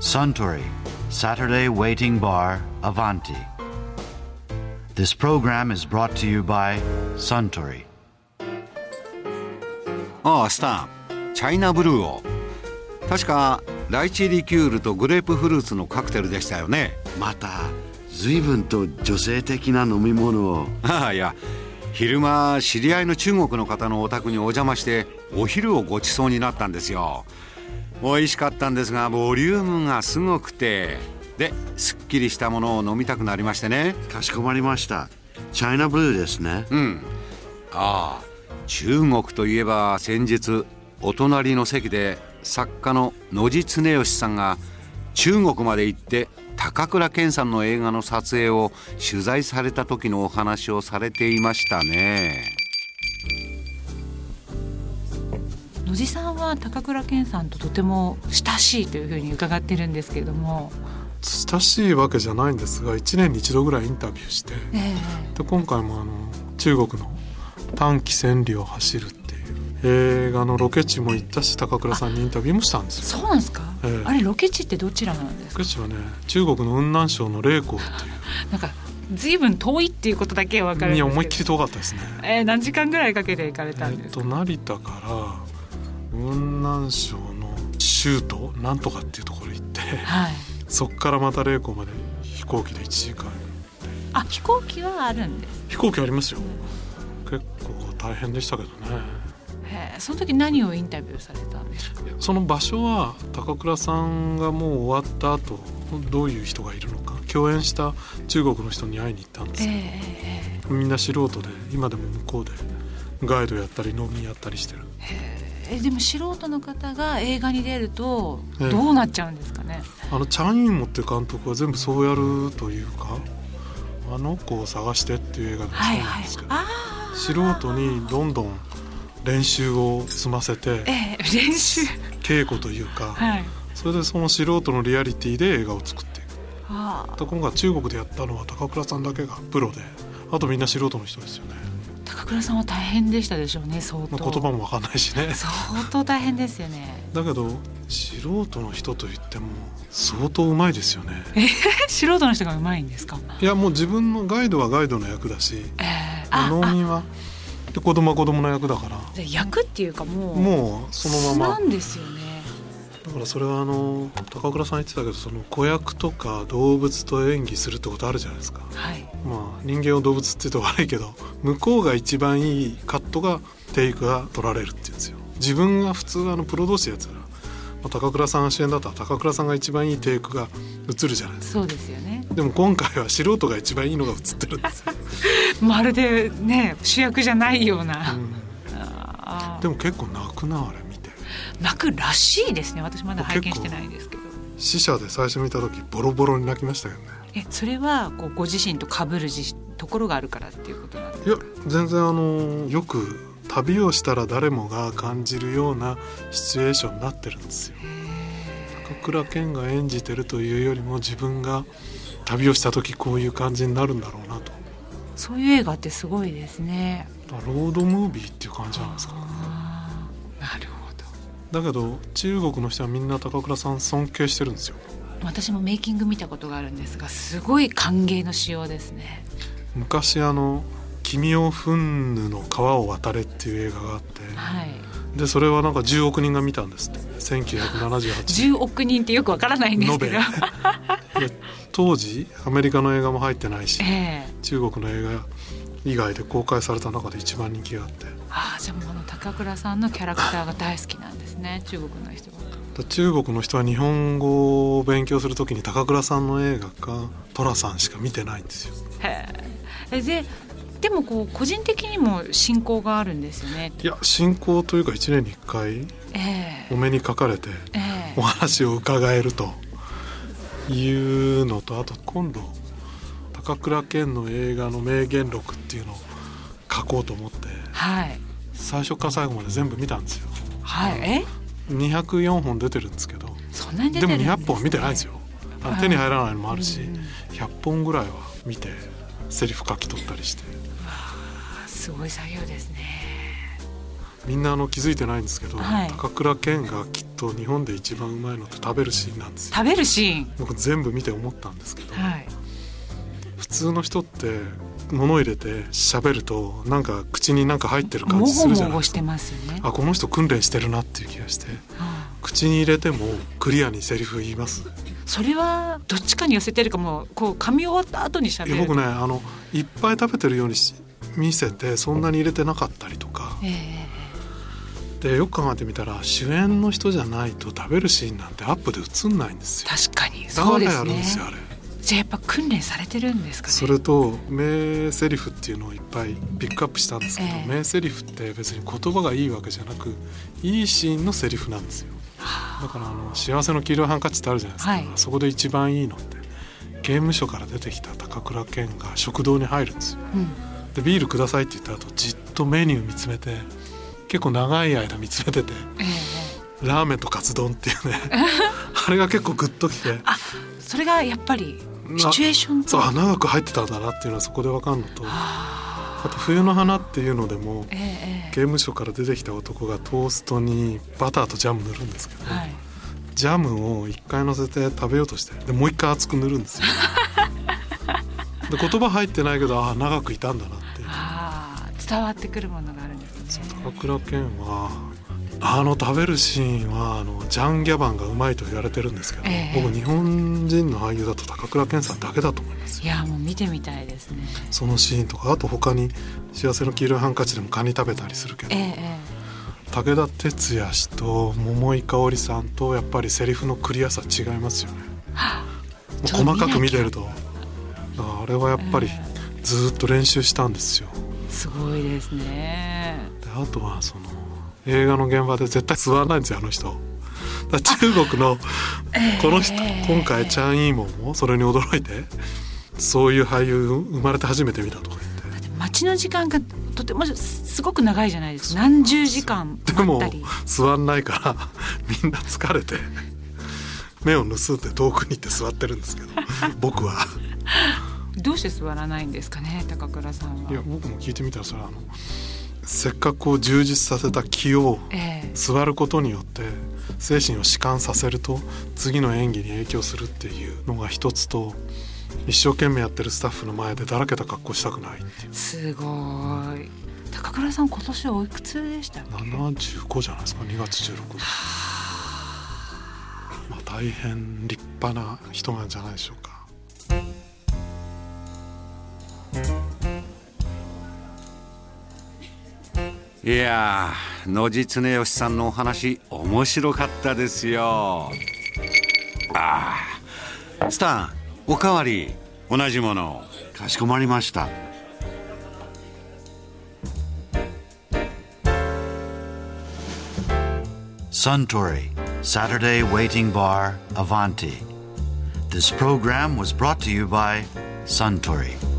Suntory Saturday Waiting Bar Avanti. This program is brought to you by Suntory. ああスタンチャイナブルーを確かライチリキュールとグレープフルーツのカクテルでしたよねまた随分と女性的な飲み物をああ いや昼間知り合いの中国の方のお宅にお邪魔してお昼をごちそうになったんですよ美味しかったんですがボリュームがすごくてですっきりしたものを飲みたくなりましてね。かしこまりました。チャイナブルーですね。うん。ああ中国といえば先日お隣の席で作家の野地恒義さんが中国まで行って高倉健さんの映画の撮影を取材された時のお話をされていましたね野地さんは高倉健さんととても親しいというふうに伺ってるんですけれども、親しいわけじゃないんですが1年に一度ぐらいインタビューしてえで今回もあの中国の短期千里を走るっていう映画のロケ地も行ったし高倉さんにインタビューもしたんでえすよ。そうなんですか、ええ。あれロケ地ってどちらなんですか？ロケ地はね中国の雲南省の霊光って なんか随分遠いっていうことだけは分かいういるんですけど。や思いっきり遠かったですね。えー何時間ぐらいかけて行かれたんですか、と成田から雲南省の州都なんとかっていうところ行ってはい。そっからまた霊光まで飛行機で1時間。あ飛行機はあるんです。飛行機ありますよ。結構大変でしたけどね。その時何をインタビューされたんですか？その場所は高倉さんがもう終わった後どういう人がいるのか共演した中国の人に会いに行ったんですよ、えええ。みんな素人で今でも向こうでガイドやったり飲みやったりしてる。えええでも素人の方が映画に出るとええ。どうなっちゃうんですかね、あのチャン・インモって監督は全部そうやるというか「あの子を探して」っていう映画でもそうはいはいなんですけど、あ素人にどんどん練習を積ませてあええ練習。稽古というか、はい。それでその素人のリアリティで映画を作っていく。あ今回中国でやったのは高倉さんだけがプロであとみんな素人の人ですよね、高倉さんは大変でしたでしょうね相ま当あ、言葉もわかんないしね。相当大変ですよね。だけど素人の人といっても相当うまいですよね。素人の人がうまいんですか？いやもう自分のガイドはガイドの役だしええ。ああ。農民はで子供は子供の役だから。役っていうかもうもうそのまま。素なんですよねだからそれはあの高倉さん言ってたけどその子役とか動物と演技するってことあるじゃないですか。はい。まあ人間を動物って言うと悪いけど向こうが一番いいカットがテイクが取られるって言うんですよ。自分が普通あのプロ同士でやつら、まあ、高倉さんが主演だったら高倉さんが一番いいテイクが映るじゃないですか。そうですよね。でも今回は素人が一番いいのが映ってるんですよ、まるでね主役じゃないような、うん。でも結構泣くなあれ泣くらしいですね。私まだ拝見してないですけど。死者で最初見た時ボロボロに泣きましたけどね。えそれはこうご自身と被るじところがあるからっていうことなんですいや全然あのよく旅をしたら誰もが感じるようなシチュエーションになってるんですよ。高倉健が演じてるというよりも自分が旅をした時こういう感じになるんだろうなと。そういう映画ってすごいですね。ロードムービーっていう感じないですかあーなるほどだけど中国の人はみんな高倉さん尊敬してるんですよ。私もメイキング見たことがあるんですがすごい歓迎の仕様ですね。昔あの「君をフンヌの川を渡れ」っていう映画があってはい。でそれはなんか10億人が見たんですって。1978年10億人ってよくわからないんですけど。当時アメリカの映画も入ってないしええ。中国の映画以外で公開された中で一番人気があって。ああじゃあもうあの高倉さんのキャラクターが大好きなんですね中国の人は。で中国の人は日本語を勉強するときに高倉さんの映画か寅さんしか見てないんですよ。へえででもこう個人的にも親交があるんですよね。いや進行というか1年に1回ええ。お目にかかれてええ。お話を伺えるというのとあと今度高倉健の映画の名言録っていうのを書こうと思って。はい。最初から最後まで全部見たんですよ。はい。え？204本出てるんですけど。そんなに出でもてるんです、ね、200本は見てないんですよ。あのはい。手に入らないのもあるしうん100本ぐらいは見てセリフ書き取ったりして。すごい作業ですね。みんなあの気づいてないんですけど、はい。高倉健がきっと日本で一番うまいのって食べるシーンなんですよ。食べるシーン。僕全部見て思ったんですけど、はい。普通の人って物入れて喋るとなんか口になんか入ってる感もじするじゃないですか。あこの人訓練してるなっていう気がして。は口に入れてもクリアにセリフ言います？いそれはどっちかに寄せてるかもうこう噛み終わった後に喋る。僕ねあのいっぱい食べてるようにし見せてそんなに入れてなかったりとか。ええでよく考えてみたら主演の人じゃないと食べるシーンなんてアップで映んないんですよ。確かにだそうですからやるんですよね。あれじゃあやっぱ訓練されてるんですかね？それと名セリフっていうのをいっぱいピックアップしたんですけど、ええ。名セリフって別に言葉がいいわけじゃなくいいシーンのセリフなんですよ。だからあの幸せの黄色いハンカチってあるじゃないですか、はい。そこで一番いいのって刑務所から出てきた高倉健が食堂に入るんですよ。うん。でビールくださいって言った後じっとメニュー見つめて結構長い間見つめててええ。ラーメンとカツ丼っていうね あれが結構グッときて。あそれがやっぱりなシチュエーションと。そうあ長く入ってたんだなっていうのはそこで分かるのと。ああと「冬の花」っていうのでもえええ刑務所から出てきた男がトーストにバターとジャム塗るんですけど、えはい。ジャムを一回乗せて食べようとしてでもう一回熱く塗るんですよ。で言葉入ってないけどああ長くいたんだなって伝わってくるものがあるんですね。高倉健はあの食べるシーンはあのジャン・ギャバンがうまいと言われてるんですけど、ええ。僕日本人の俳優だと高倉健さんだけだと思います。よいやもう見てみたいですね。そのシーンとかあと他に「幸せの黄色いハンカチ」でもカニ食べたりするけど、えええ武田鉄矢氏と桃井かおりさんとやっぱりセリフのクリアさ違いますよね。細かく見てるとあれはやっぱりずーっと練習したんですよ。えすごいですね。であとはその映画の現場で絶対座らないんですよあの人。中国のこの人ええ今回チャン・イーモンもそれに驚いてそういう俳優生まれて初めて見たとか言って。待ちの時間がとてもすごく長いじゃないですか。何十時間でも待ったり。座んないからみんな疲れて目を盗んで遠くに行って座ってるんですけど僕は。どうして座らないんですかね高倉さんは。いや僕も聞いてみたらそれはあのせっかく充実させた気をええ。座ることによって精神を弛緩させると次の演技に影響するっていうのが一つと一生懸命やってるスタッフの前でだらけた格好したくないっていう。すごい。高倉さん今年おいくつでしたっけ？75じゃないですか？2月16日まあ大変立派な人なんじゃないでしょうかいやー野実恒義さんのお話面白かったですよ。ああスターおかわり同じものかしこまりました。サントリーサタデーウェイティングバーアヴァンティ This program was brought to you by Suntory.